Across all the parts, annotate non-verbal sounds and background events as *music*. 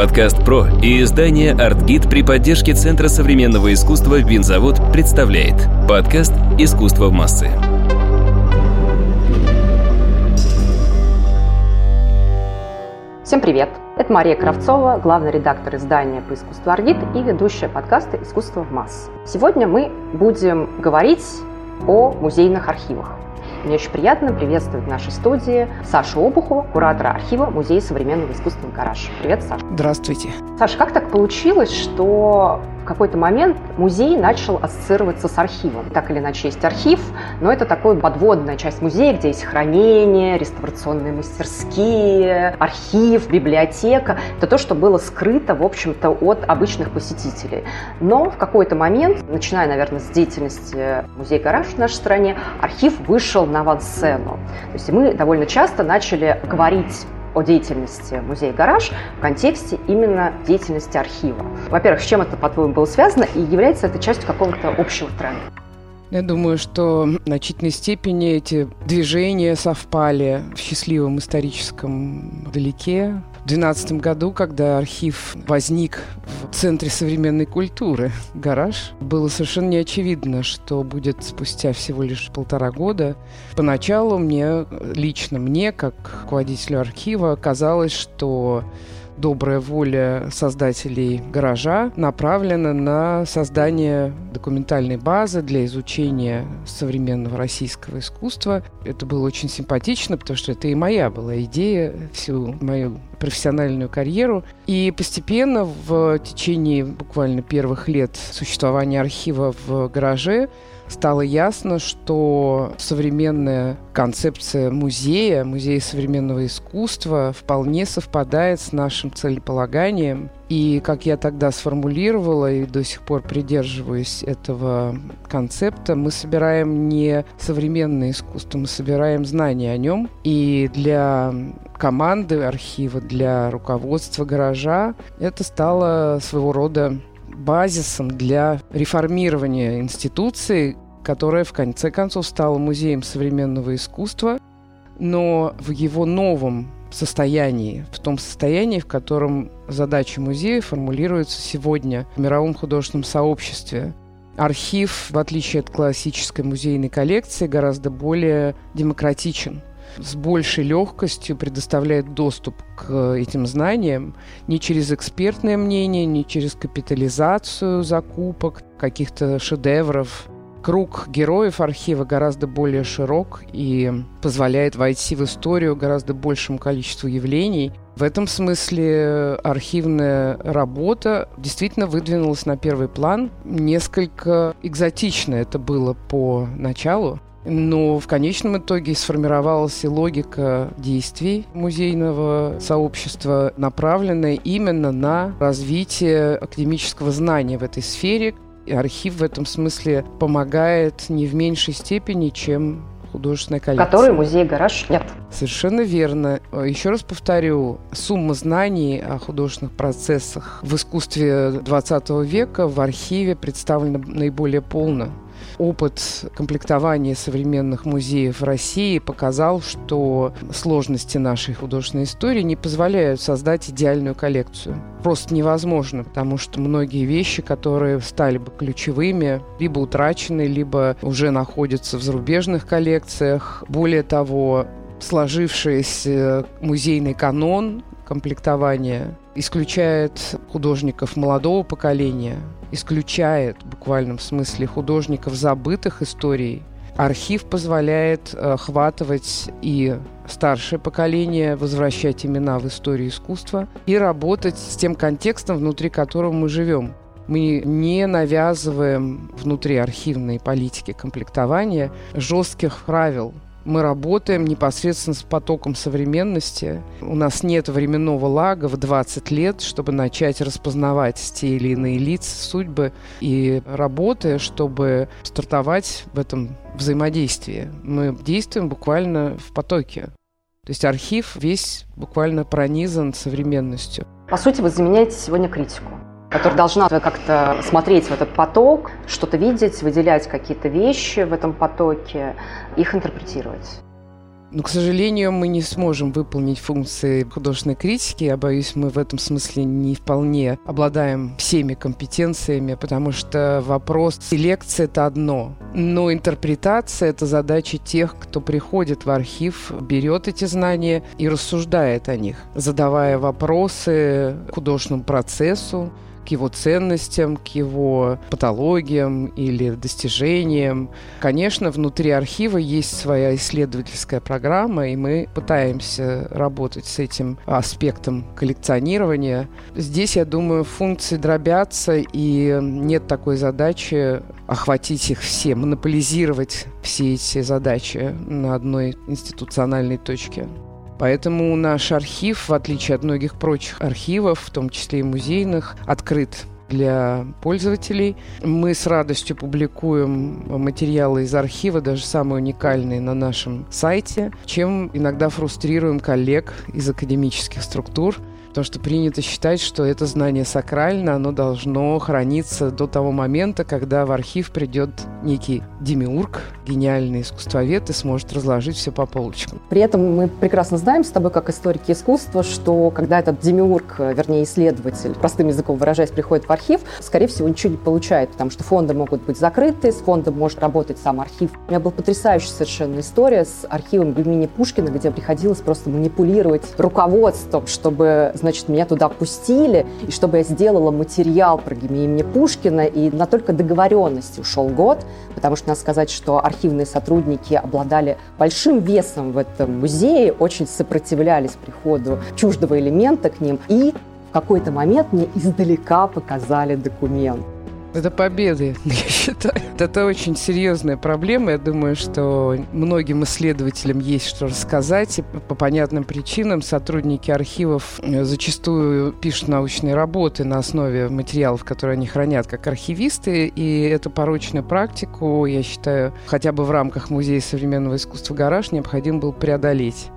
Подкаст «Про» и издание «Артгид» при поддержке Центра современного искусства «Винзавод» представляет подкаст «Искусство в массы». Всем привет! Это Мария Кравцова, главный редактор издания по искусству «Аргит» и ведущая подкаста «Искусство в массы». Сегодня мы будем говорить о музейных архивах. Мне очень приятно приветствовать в нашей студии Сашу Обухова, куратора архива Музея современного искусства «Гараж». Привет, Саша. Здравствуйте. Саша, как так получилось, что какой-то момент музей начал ассоциироваться с архивом. Так или иначе есть архив, но это такая подводная часть музея, где есть хранение, реставрационные мастерские, архив, библиотека. Это то, что было скрыто, в общем-то, от обычных посетителей. Но в какой-то момент, начиная, наверное, с деятельности музея «Гараж» в нашей стране, архив вышел на авансцену. То есть мы довольно часто начали говорить о деятельности музея «Гараж» в контексте именно деятельности архива. Во-первых, с чем это, по-твоему, было связано, и является это частью какого-то общего тренда? Я думаю, что в значительной степени эти движения совпали в счастливом историческом далеке. В 2012 году, когда архив возник в Центре современной культуры «Гараж», было совершенно неочевидно, что будет спустя всего лишь полтора года. Поначалу мне, лично мне, как руководителю архива, казалось, что добрая воля создателей гаража направлена на создание документальной базы для изучения современного российского искусства. Это было очень симпатично, потому что это и моя была идея всю мою профессиональную карьеру. И постепенно в течение буквально первых лет существования архива в гараже стало ясно, что современная концепция музея, музея современного искусства вполне совпадает с нашим целеполаганием. И, как я тогда сформулировала и до сих пор придерживаюсь этого концепта, мы собираем не современное искусство, мы собираем знания о нем. И для команды архива, для руководства гаража это стало своего рода базисом для реформирования институции, которая в конце концов стала музеем современного искусства, но в его новом состоянии, в том состоянии, в котором задачи музея формулируются сегодня в мировом художественном сообществе. Архив, в отличие от классической музейной коллекции, гораздо более демократичен – с большей легкостью предоставляет доступ к этим знаниям не через экспертное мнение, не через капитализацию закупок, каких-то шедевров. Круг героев архива гораздо более широк и позволяет войти в историю гораздо большему количеству явлений. В этом смысле архивная работа действительно выдвинулась на первый план. Несколько экзотично это было по началу. Но в конечном итоге сформировалась и логика действий музейного сообщества, направленная именно на развитие академического знания в этой сфере. И архив в этом смысле помогает не в меньшей степени, чем художественная коллекция. Который музей «Гараж» нет. Совершенно верно. Еще раз повторю, сумма знаний о художественных процессах в искусстве XX века в архиве представлена наиболее полно опыт комплектования современных музеев России показал, что сложности нашей художественной истории не позволяют создать идеальную коллекцию. Просто невозможно, потому что многие вещи, которые стали бы ключевыми, либо утрачены, либо уже находятся в зарубежных коллекциях. Более того, сложившийся музейный канон комплектования исключает художников молодого поколения, исключает в буквальном смысле художников забытых историй. Архив позволяет э, охватывать и старшее поколение, возвращать имена в историю искусства и работать с тем контекстом, внутри которого мы живем. Мы не навязываем внутри архивной политики комплектования жестких правил, мы работаем непосредственно с потоком современности. У нас нет временного лага в 20 лет, чтобы начать распознавать те или иные лица, судьбы. И работая, чтобы стартовать в этом взаимодействии, мы действуем буквально в потоке. То есть архив весь буквально пронизан современностью. По сути, вы заменяете сегодня критику которая должна как-то смотреть в этот поток, что-то видеть, выделять какие-то вещи в этом потоке, их интерпретировать. Но, к сожалению, мы не сможем выполнить функции художественной критики. Я боюсь, мы в этом смысле не вполне обладаем всеми компетенциями, потому что вопрос селекции – это одно. Но интерпретация – это задача тех, кто приходит в архив, берет эти знания и рассуждает о них, задавая вопросы художественному процессу, его ценностям, к его патологиям или достижениям. Конечно, внутри архива есть своя исследовательская программа, и мы пытаемся работать с этим аспектом коллекционирования. Здесь, я думаю, функции дробятся, и нет такой задачи охватить их все, монополизировать все эти задачи на одной институциональной точке. Поэтому наш архив, в отличие от многих прочих архивов, в том числе и музейных, открыт для пользователей. Мы с радостью публикуем материалы из архива, даже самые уникальные, на нашем сайте, чем иногда фрустрируем коллег из академических структур, Потому что принято считать, что это знание сакрально, оно должно храниться до того момента, когда в архив придет некий демиург, гениальный искусствовед и сможет разложить все по полочкам. При этом мы прекрасно знаем с тобой, как историки искусства, что когда этот демиург, вернее исследователь, простым языком выражаясь, приходит в архив, скорее всего, ничего не получает, потому что фонды могут быть закрыты, с фондом может работать сам архив. У меня была потрясающая совершенно история с архивом имени Пушкина, где приходилось просто манипулировать руководством, чтобы значит, меня туда пустили, и чтобы я сделала материал про имени Пушкина, и на только договоренности ушел год, потому что надо сказать, что архивные сотрудники обладали большим весом в этом музее, очень сопротивлялись приходу чуждого элемента к ним, и в какой-то момент мне издалека показали документ. Это победы, *laughs* я считаю. Это очень серьезная проблема. Я думаю, что многим исследователям есть что рассказать. И по понятным причинам сотрудники архивов э, зачастую пишут научные работы на основе материалов, которые они хранят как архивисты. И эту порочную практику, я считаю, хотя бы в рамках Музея современного искусства «Гараж» необходимо было преодолеть.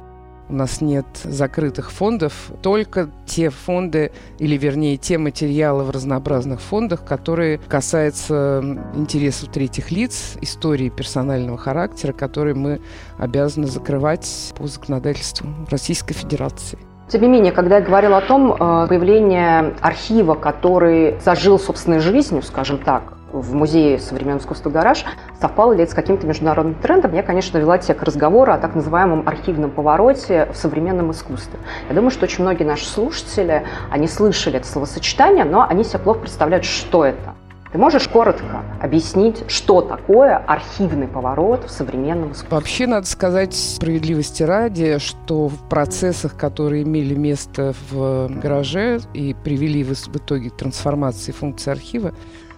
У нас нет закрытых фондов, только те фонды, или вернее те материалы в разнообразных фондах, которые касаются интересов третьих лиц, истории персонального характера, которые мы обязаны закрывать по законодательству Российской Федерации. Тем не менее, когда я говорила о том, э, появление архива, который зажил собственной жизнью, скажем так, в Музее современного искусства «Гараж», совпало ли это с каким-то международным трендом, я, конечно, вела те к разговору о так называемом архивном повороте в современном искусстве. Я думаю, что очень многие наши слушатели, они слышали это словосочетание, но они себе плохо представляют, что это. Ты можешь коротко объяснить, что такое архивный поворот в современном искусстве? Вообще, надо сказать справедливости ради, что в процессах, которые имели место в гараже и привели в итоге к трансформации функции архива,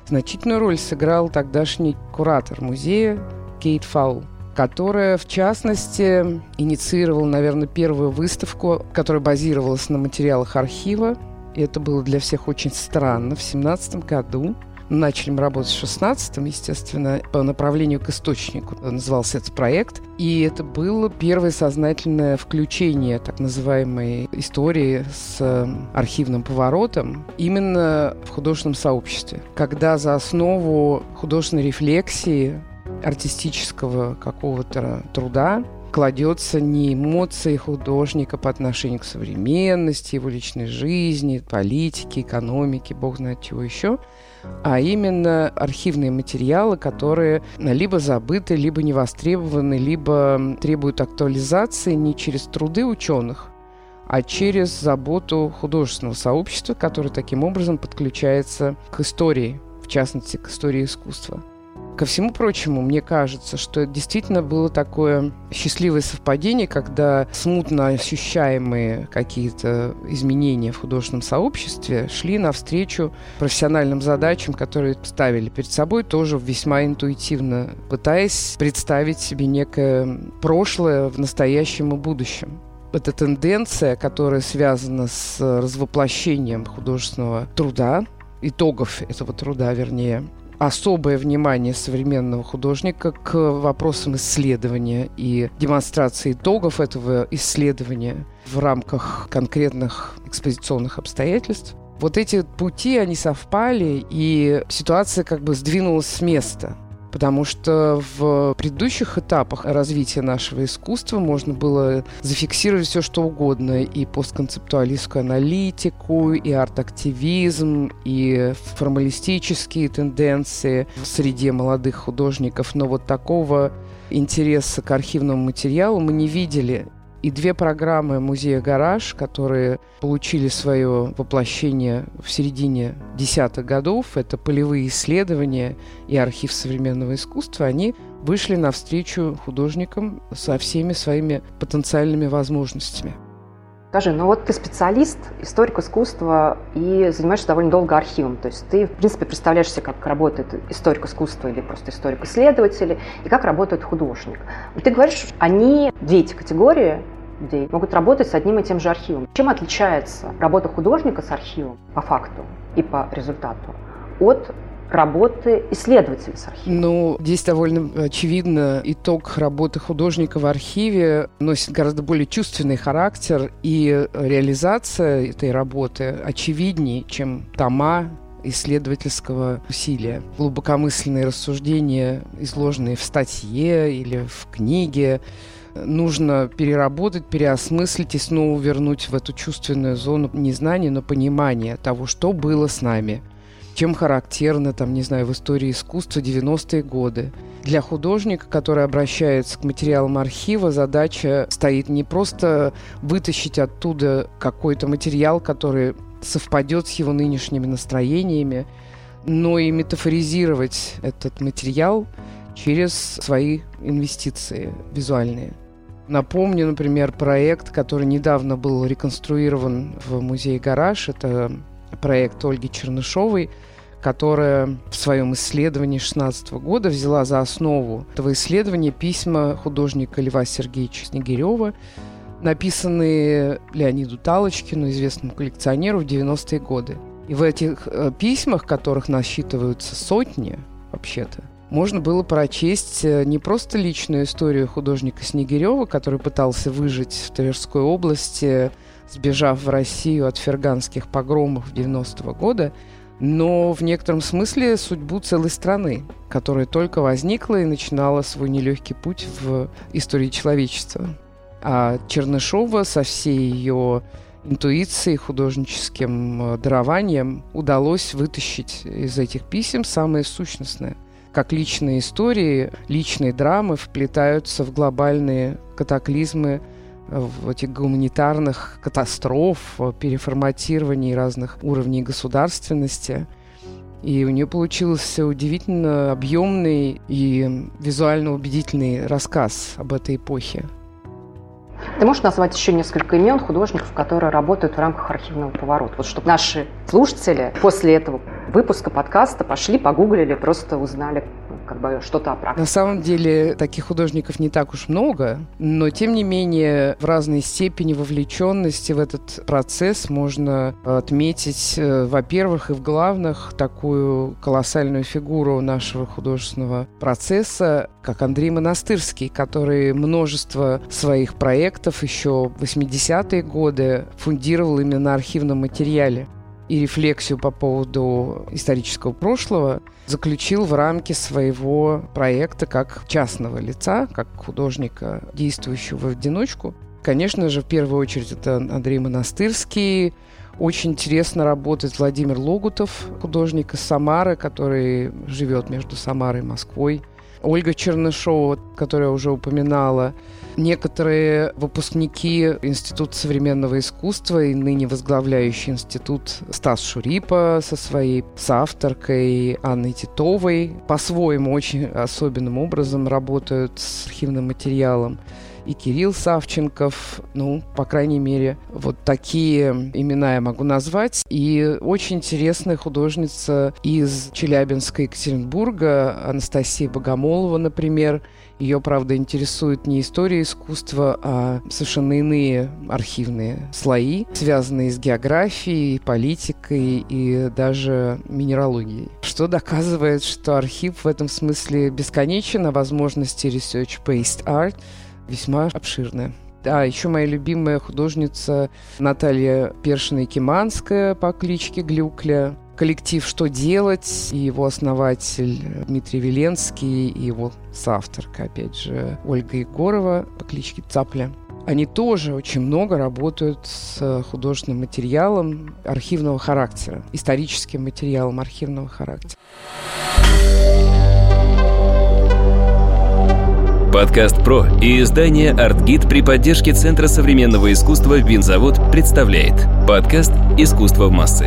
Значительную роль сыграл тогдашний куратор музея Кейт Фаул которая, в частности, инициировала, наверное, первую выставку, которая базировалась на материалах архива. И это было для всех очень странно. В 17 году Начали мы работать в 16-м, естественно, по направлению к источнику назывался этот проект. И это было первое сознательное включение так называемой истории с э, архивным поворотом именно в художественном сообществе. Когда за основу художественной рефлексии артистического какого-то труда кладется не эмоции художника по отношению к современности, его личной жизни, политике, экономике, бог знает чего еще, а именно архивные материалы, которые либо забыты, либо не востребованы, либо требуют актуализации не через труды ученых, а через заботу художественного сообщества, которое таким образом подключается к истории, в частности, к истории искусства. Ко всему прочему, мне кажется, что это действительно было такое счастливое совпадение, когда смутно ощущаемые какие-то изменения в художественном сообществе шли навстречу профессиональным задачам, которые ставили перед собой, тоже весьма интуитивно, пытаясь представить себе некое прошлое в настоящем и будущем. Это тенденция, которая связана с развоплощением художественного труда, итогов этого труда, вернее, особое внимание современного художника к вопросам исследования и демонстрации итогов этого исследования в рамках конкретных экспозиционных обстоятельств. Вот эти пути, они совпали, и ситуация как бы сдвинулась с места. Потому что в предыдущих этапах развития нашего искусства можно было зафиксировать все, что угодно, и постконцептуалистскую аналитику, и арт-активизм, и формалистические тенденции в среде молодых художников, но вот такого интереса к архивному материалу мы не видели и две программы музея «Гараж», которые получили свое воплощение в середине десятых годов, это полевые исследования и архив современного искусства, они вышли навстречу художникам со всеми своими потенциальными возможностями. Скажи, ну вот ты специалист, историк искусства и занимаешься довольно долго архивом. То есть ты, в принципе, представляешь себе, как работает историк искусства или просто историк-исследователь, и как работает художник. Ты говоришь, они, две эти категории, людей могут работать с одним и тем же архивом. Чем отличается работа художника с архивом по факту и по результату от работы исследователя с архивом? Ну, здесь довольно очевидно, итог работы художника в архиве носит гораздо более чувственный характер, и реализация этой работы очевиднее, чем тома исследовательского усилия. Глубокомысленные рассуждения, изложенные в статье или в книге, нужно переработать, переосмыслить и снова вернуть в эту чувственную зону не знания, но понимания того, что было с нами. Чем характерно, там, не знаю, в истории искусства 90-е годы. Для художника, который обращается к материалам архива, задача стоит не просто вытащить оттуда какой-то материал, который совпадет с его нынешними настроениями, но и метафоризировать этот материал через свои инвестиции визуальные. Напомню, например, проект, который недавно был реконструирован в музее «Гараж». Это проект Ольги Чернышовой, которая в своем исследовании 16 года взяла за основу этого исследования письма художника Льва Сергеевича Снегирева, написанные Леониду Талочкину, известному коллекционеру, в 90-е годы. И в этих э, письмах, которых насчитываются сотни, вообще-то, можно было прочесть э, не просто личную историю художника Снегирева, который пытался выжить в Тверской области, сбежав в Россию от ферганских погромов 90-го года, но в некотором смысле судьбу целой страны, которая только возникла и начинала свой нелегкий путь в истории человечества. А Чернышова со всей ее интуицией, художническим э, дарованием удалось вытащить из этих писем самое сущностное как личные истории, личные драмы вплетаются в глобальные катаклизмы, этих гуманитарных катастроф, переформатирований разных уровней государственности. И у нее получился удивительно объемный и визуально убедительный рассказ об этой эпохе. Ты можешь назвать еще несколько имен художников, которые работают в рамках архивного поворота? Вот чтобы наши слушатели после этого выпуска подкаста пошли, погуглили, просто узнали как бы что-то о практике. На самом деле таких художников не так уж много, но тем не менее в разной степени вовлеченности в этот процесс можно отметить, э, во-первых, и в главных такую колоссальную фигуру нашего художественного процесса, как Андрей Монастырский, который множество своих проектов еще в 80-е годы фундировал именно на архивном материале и рефлексию по поводу исторического прошлого заключил в рамки своего проекта как частного лица, как художника, действующего в одиночку. Конечно же, в первую очередь это Андрей Монастырский. Очень интересно работает Владимир Логутов, художник из Самары, который живет между Самарой и Москвой. Ольга Чернышова, которая уже упоминала, некоторые выпускники Института современного искусства и ныне возглавляющий институт Стас Шурипа со своей соавторкой Анной Титовой по-своему очень особенным образом работают с архивным материалом и Кирилл Савченков, ну, по крайней мере, вот такие имена я могу назвать. И очень интересная художница из Челябинска, Екатеринбурга, Анастасия Богомолова, например. Ее, правда, интересует не история искусства, а совершенно иные архивные слои, связанные с географией, политикой и даже минералогией. Что доказывает, что архив в этом смысле бесконечен, а возможности research-based art – весьма обширная. А еще моя любимая художница Наталья Першина-Киманская по кличке Глюкля. коллектив «Что делать?» и его основатель Дмитрий Веленский, и его соавторка, опять же, Ольга Егорова по кличке Цапля. Они тоже очень много работают с художественным материалом архивного характера, историческим материалом архивного характера. Подкаст «Про» и издание «Артгид» при поддержке Центра современного искусства «Винзавод» представляет подкаст «Искусство в массы».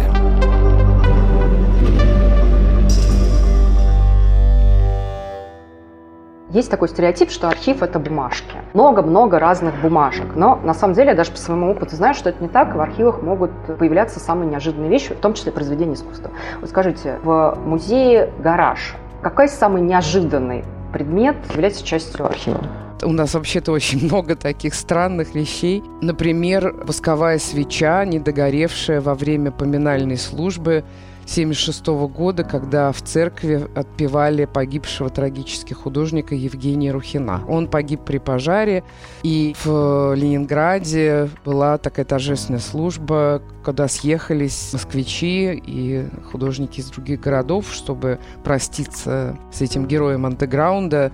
Есть такой стереотип, что архив – это бумажки. Много-много разных бумажек. Но на самом деле, даже по своему опыту знаю, что это не так. В архивах могут появляться самые неожиданные вещи, в том числе произведения искусства. Вот скажите, в музее «Гараж» какой самый неожиданный предмет является частью архива? У нас вообще-то очень много таких странных вещей. Например, восковая свеча, недогоревшая во время поминальной службы 1976 года, когда в церкви отпевали погибшего трагически художника Евгения Рухина. Он погиб при пожаре, и в Ленинграде была такая торжественная служба, когда съехались москвичи и художники из других городов, чтобы проститься с этим героем андеграунда.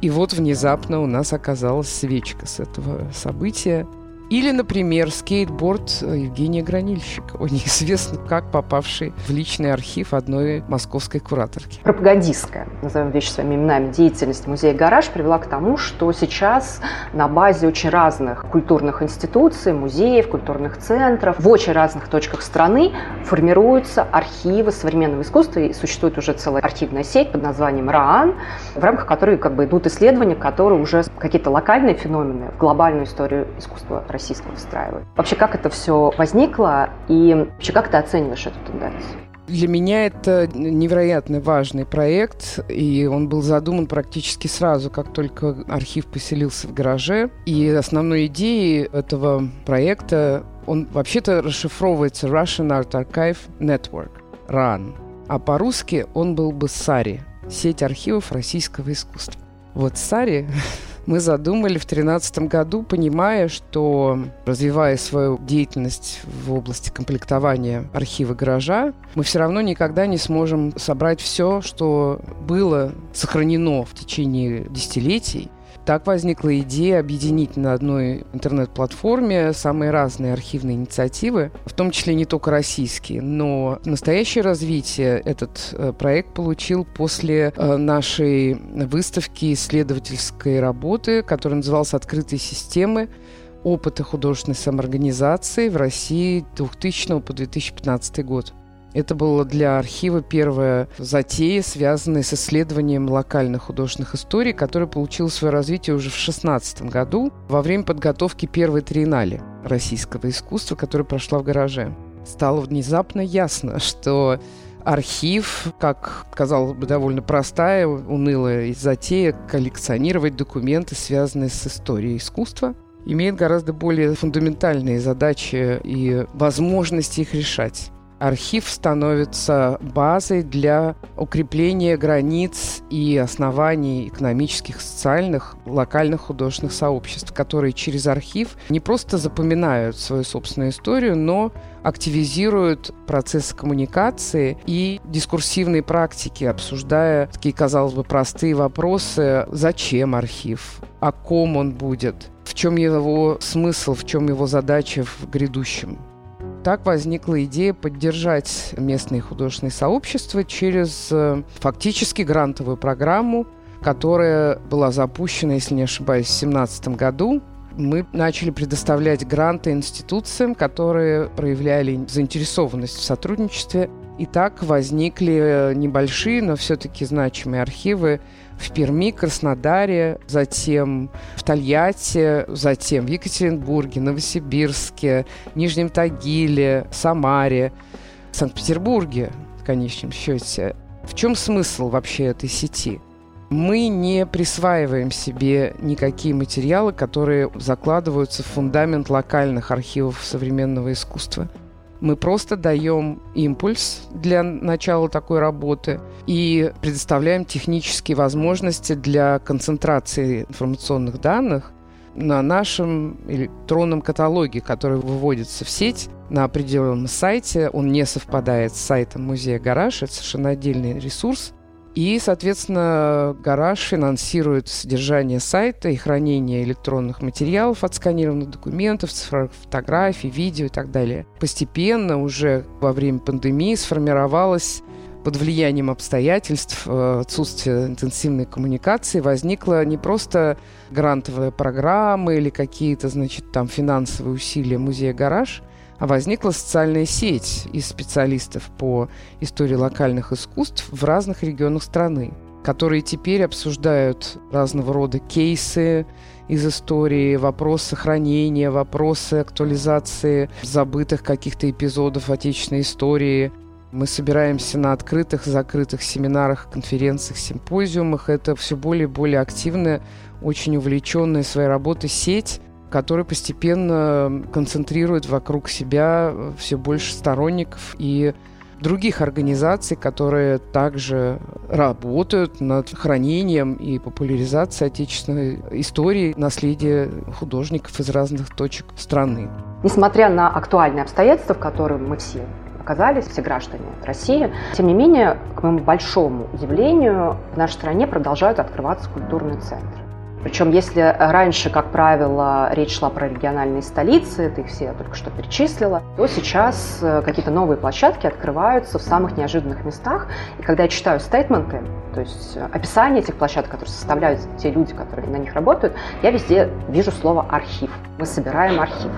И вот внезапно у нас оказалась свечка с этого события. Или, например, скейтборд Евгения Гранильщика, *laughs* неизвестно как попавший в личный архив одной московской кураторки. Пропагандистская, назовем вещи своими именами, деятельность музея «Гараж» привела к тому, что сейчас на базе очень разных культурных институций, музеев, культурных центров, в очень разных точках страны формируются архивы современного искусства, и существует уже целая архивная сеть под названием РААН, в рамках которой как бы идут исследования, которые уже какие-то локальные феномены в глобальную историю искусства России российского встраивают. Вообще, как это все возникло и вообще, как ты оцениваешь эту тенденцию? Для меня это невероятно важный проект, и он был задуман практически сразу, как только архив поселился в гараже. И основной идеей этого проекта, он вообще-то расшифровывается Russian Art Archive Network, RAN. А по-русски он был бы САРИ, сеть архивов российского искусства. Вот САРИ мы задумали в 2013 году, понимая, что развивая свою деятельность в области комплектования архива гаража, мы все равно никогда не сможем собрать все, что было сохранено в течение десятилетий, так возникла идея объединить на одной интернет-платформе самые разные архивные инициативы, в том числе не только российские. Но настоящее развитие этот э, проект получил после э, нашей выставки исследовательской работы, которая называлась «Открытые системы опыта художественной самоорганизации в России 2000 по 2015 год». Это было для архива первая затея, связанная с исследованием локальных художественных историй, которая получила свое развитие уже в 2016 году во время подготовки первой триеннале российского искусства, которая прошла в гараже. Стало внезапно ясно, что архив, как, казалось бы, довольно простая, унылая затея коллекционировать документы, связанные с историей искусства, имеет гораздо более фундаментальные задачи и возможности их решать архив становится базой для укрепления границ и оснований экономических, социальных, локальных художественных сообществ, которые через архив не просто запоминают свою собственную историю, но активизируют процессы коммуникации и дискурсивные практики, обсуждая такие, казалось бы, простые вопросы. Зачем архив? О ком он будет? В чем его смысл, в чем его задача в грядущем? Так возникла идея поддержать местные художественные сообщества через э, фактически грантовую программу, которая была запущена, если не ошибаюсь, в 2017 году. Мы начали предоставлять гранты институциям, которые проявляли заинтересованность в сотрудничестве. И так возникли э, небольшие, но все-таки значимые архивы в Перми, Краснодаре, затем в Тольятти, затем в Екатеринбурге, Новосибирске, Нижнем Тагиле, Самаре, Санкт-Петербурге, в конечном счете. В чем смысл вообще этой сети? Мы не присваиваем себе никакие материалы, которые закладываются в фундамент локальных архивов современного искусства. Мы просто даем импульс для начала такой работы и предоставляем технические возможности для концентрации информационных данных на нашем электронном каталоге, который выводится в сеть на определенном сайте. Он не совпадает с сайтом музея «Гараж». Это совершенно отдельный ресурс. И, соответственно, гараж финансирует содержание сайта и хранение электронных материалов, отсканированных документов, цифровых фотографий, видео и так далее. Постепенно уже во время пандемии сформировалась под влиянием обстоятельств, э, отсутствия интенсивной коммуникации возникла не просто грантовая программа или какие-то, значит, там финансовые усилия музея «Гараж», возникла социальная сеть из специалистов по истории локальных искусств в разных регионах страны, которые теперь обсуждают разного рода кейсы из истории, вопросы сохранения, вопросы актуализации забытых каких-то эпизодов отечественной истории. Мы собираемся на открытых, закрытых семинарах, конференциях, симпозиумах. Это все более и более активная, очень увлеченная своей работой сеть который постепенно концентрирует вокруг себя все больше сторонников и других организаций, которые также работают над хранением и популяризацией отечественной истории, наследия художников из разных точек страны. Несмотря на актуальные обстоятельства, в которых мы все оказались, все граждане России. Тем не менее, к моему большому удивлению, в нашей стране продолжают открываться культурные центры. Причем, если раньше, как правило, речь шла про региональные столицы, ты их все только что перечислила, то сейчас э, какие-то новые площадки открываются в самых неожиданных местах. И когда я читаю стейтменты, то есть э, описание этих площадок, которые составляют те люди, которые на них работают, я везде вижу слово «архив». Мы собираем архив.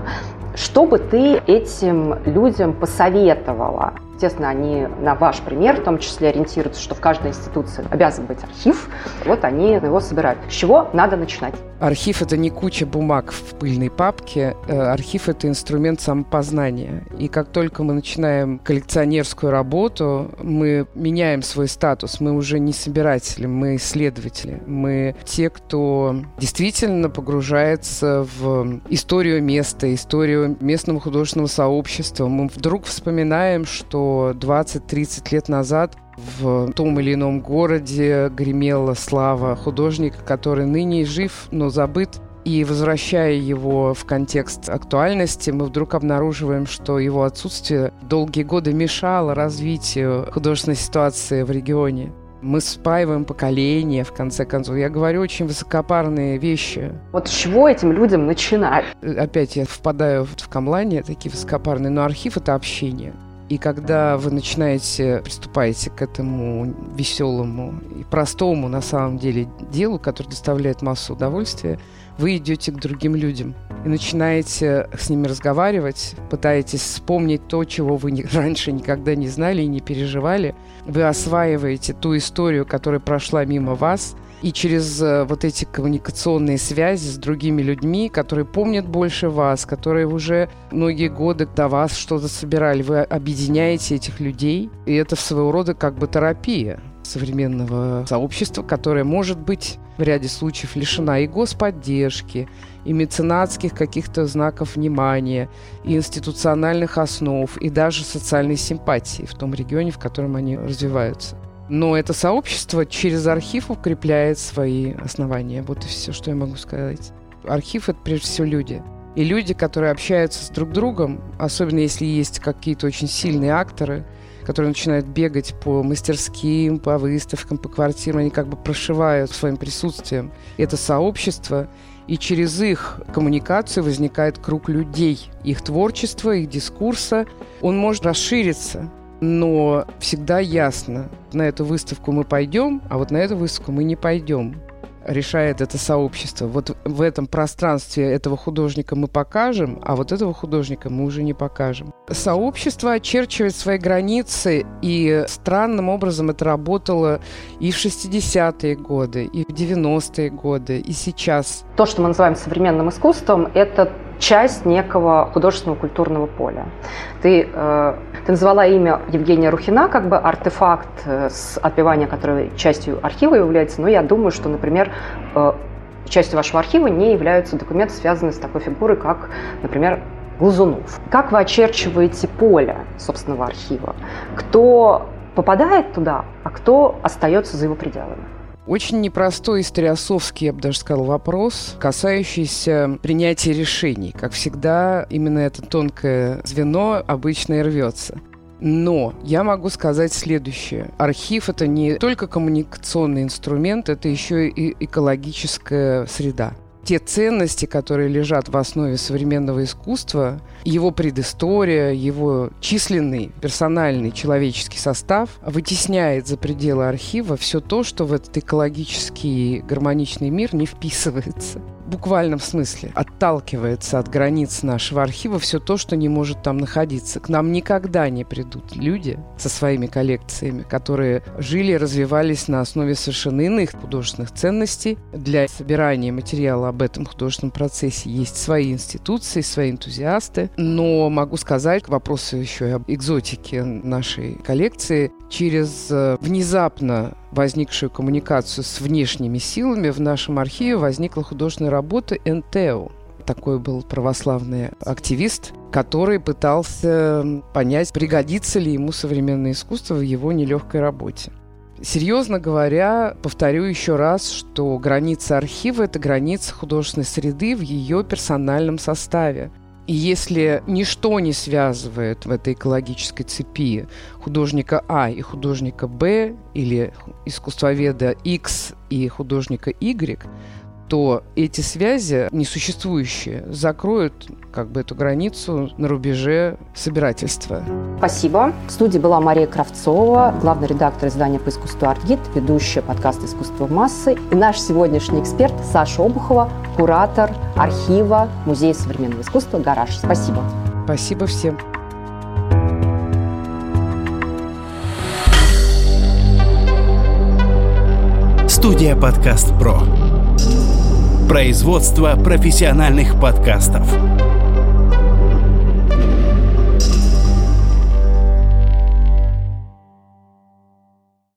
Что бы ты этим людям посоветовала? Естественно, они на ваш пример в том числе ориентируются, что в каждой институции обязан быть архив. Вот они его собирают. С чего надо начинать? Архив – это не куча бумаг в пыльной папке. Э, архив – это инструмент самопознания. И как только мы начинаем коллекционерскую работу, мы меняем свой статус. Мы уже не собиратели, мы исследователи. Мы те, кто действительно погружается в историю места, историю местного художественного сообщества. Мы вдруг вспоминаем, что 20-30 лет назад в том или ином городе гремела слава художника, который ныне жив, но забыт. И возвращая его в контекст актуальности, мы вдруг обнаруживаем, что его отсутствие долгие годы мешало развитию художественной ситуации в регионе. Мы спаиваем поколения, в конце концов. Я говорю очень высокопарные вещи. Вот с чего этим людям начинать? Опять я впадаю в камлание, такие высокопарные, но архив — это общение. И когда вы начинаете, приступаете к этому веселому и простому на самом деле делу, которое доставляет массу удовольствия, вы идете к другим людям и начинаете с ними разговаривать, пытаетесь вспомнить то, чего вы *laughs* раньше никогда не знали и не переживали. Вы осваиваете ту историю, которая прошла мимо вас, и через э, вот эти коммуникационные связи с другими людьми, которые помнят больше вас, которые уже многие годы до вас что-то собирали, вы объединяете этих людей, и это своего рода как бы терапия современного сообщества, которое может быть в ряде случаев лишена и господдержки, и меценатских каких-то знаков внимания, и институциональных основ, и даже социальной симпатии в том регионе, в котором они развиваются. Но это сообщество через архив укрепляет свои основания. Вот и все, что я могу сказать. Архив — это прежде всего люди. И люди, которые общаются с друг другом, особенно если есть какие-то очень сильные акторы, которые начинают бегать по мастерским, по выставкам, по квартирам, они как бы прошивают своим присутствием это сообщество, и через их коммуникацию возникает круг людей, их творчества, их дискурса. Он может расшириться но всегда ясно, на эту выставку мы пойдем, а вот на эту выставку мы не пойдем решает это сообщество. Вот в этом пространстве этого художника мы покажем, а вот этого художника мы уже не покажем. Сообщество очерчивает свои границы, и странным образом это работало и в 60-е годы, и в 90-е годы, и сейчас. То, что мы называем современным искусством, это часть некого художественного культурного поля. Ты, э, ты назвала имя Евгения Рухина, как бы артефакт э, с отпевания, который частью архива является, но я думаю, что, например, э, частью вашего архива не являются документы, связанные с такой фигурой, как, например, Глазунов. Как вы очерчиваете поле собственного архива? Кто попадает туда, а кто остается за его пределами? Очень непростой историосовский, я бы даже сказал, вопрос, касающийся принятия решений. Как всегда, именно это тонкое звено обычно и рвется. Но я могу сказать следующее. Архив — это не только коммуникационный инструмент, это еще и экологическая среда те ценности, которые лежат в основе современного искусства, его предыстория, его численный, персональный человеческий состав вытесняет за пределы архива все то, что в этот экологический гармоничный мир не вписывается буквальном смысле отталкивается от границ нашего архива все то, что не может там находиться. К нам никогда не придут люди со своими коллекциями, которые жили и развивались на основе совершенно иных художественных ценностей. Для собирания материала об этом художественном процессе есть свои институции, свои энтузиасты. Но могу сказать, к вопросу еще и об экзотике нашей коллекции, через э, внезапно возникшую коммуникацию с внешними силами в нашем архиве возникла художественная работа «НТО». Такой был православный активист, который пытался понять, пригодится ли ему современное искусство в его нелегкой работе. Серьезно говоря, повторю еще раз, что граница архива – это граница художественной среды в ее персональном составе. Если ничто не связывает в этой экологической цепи художника А и художника Б, или искусствоведа X и художника Y, то эти связи, несуществующие, закроют как бы эту границу на рубеже собирательства. Спасибо. В студии была Мария Кравцова, главный редактор издания по искусству «Артгид», ведущая подкаста «Искусство массы» и наш сегодняшний эксперт Саша Обухова, куратор архива Музея современного искусства «Гараж». Спасибо. Спасибо всем. Студия «Подкаст Про». Производство профессиональных подкастов.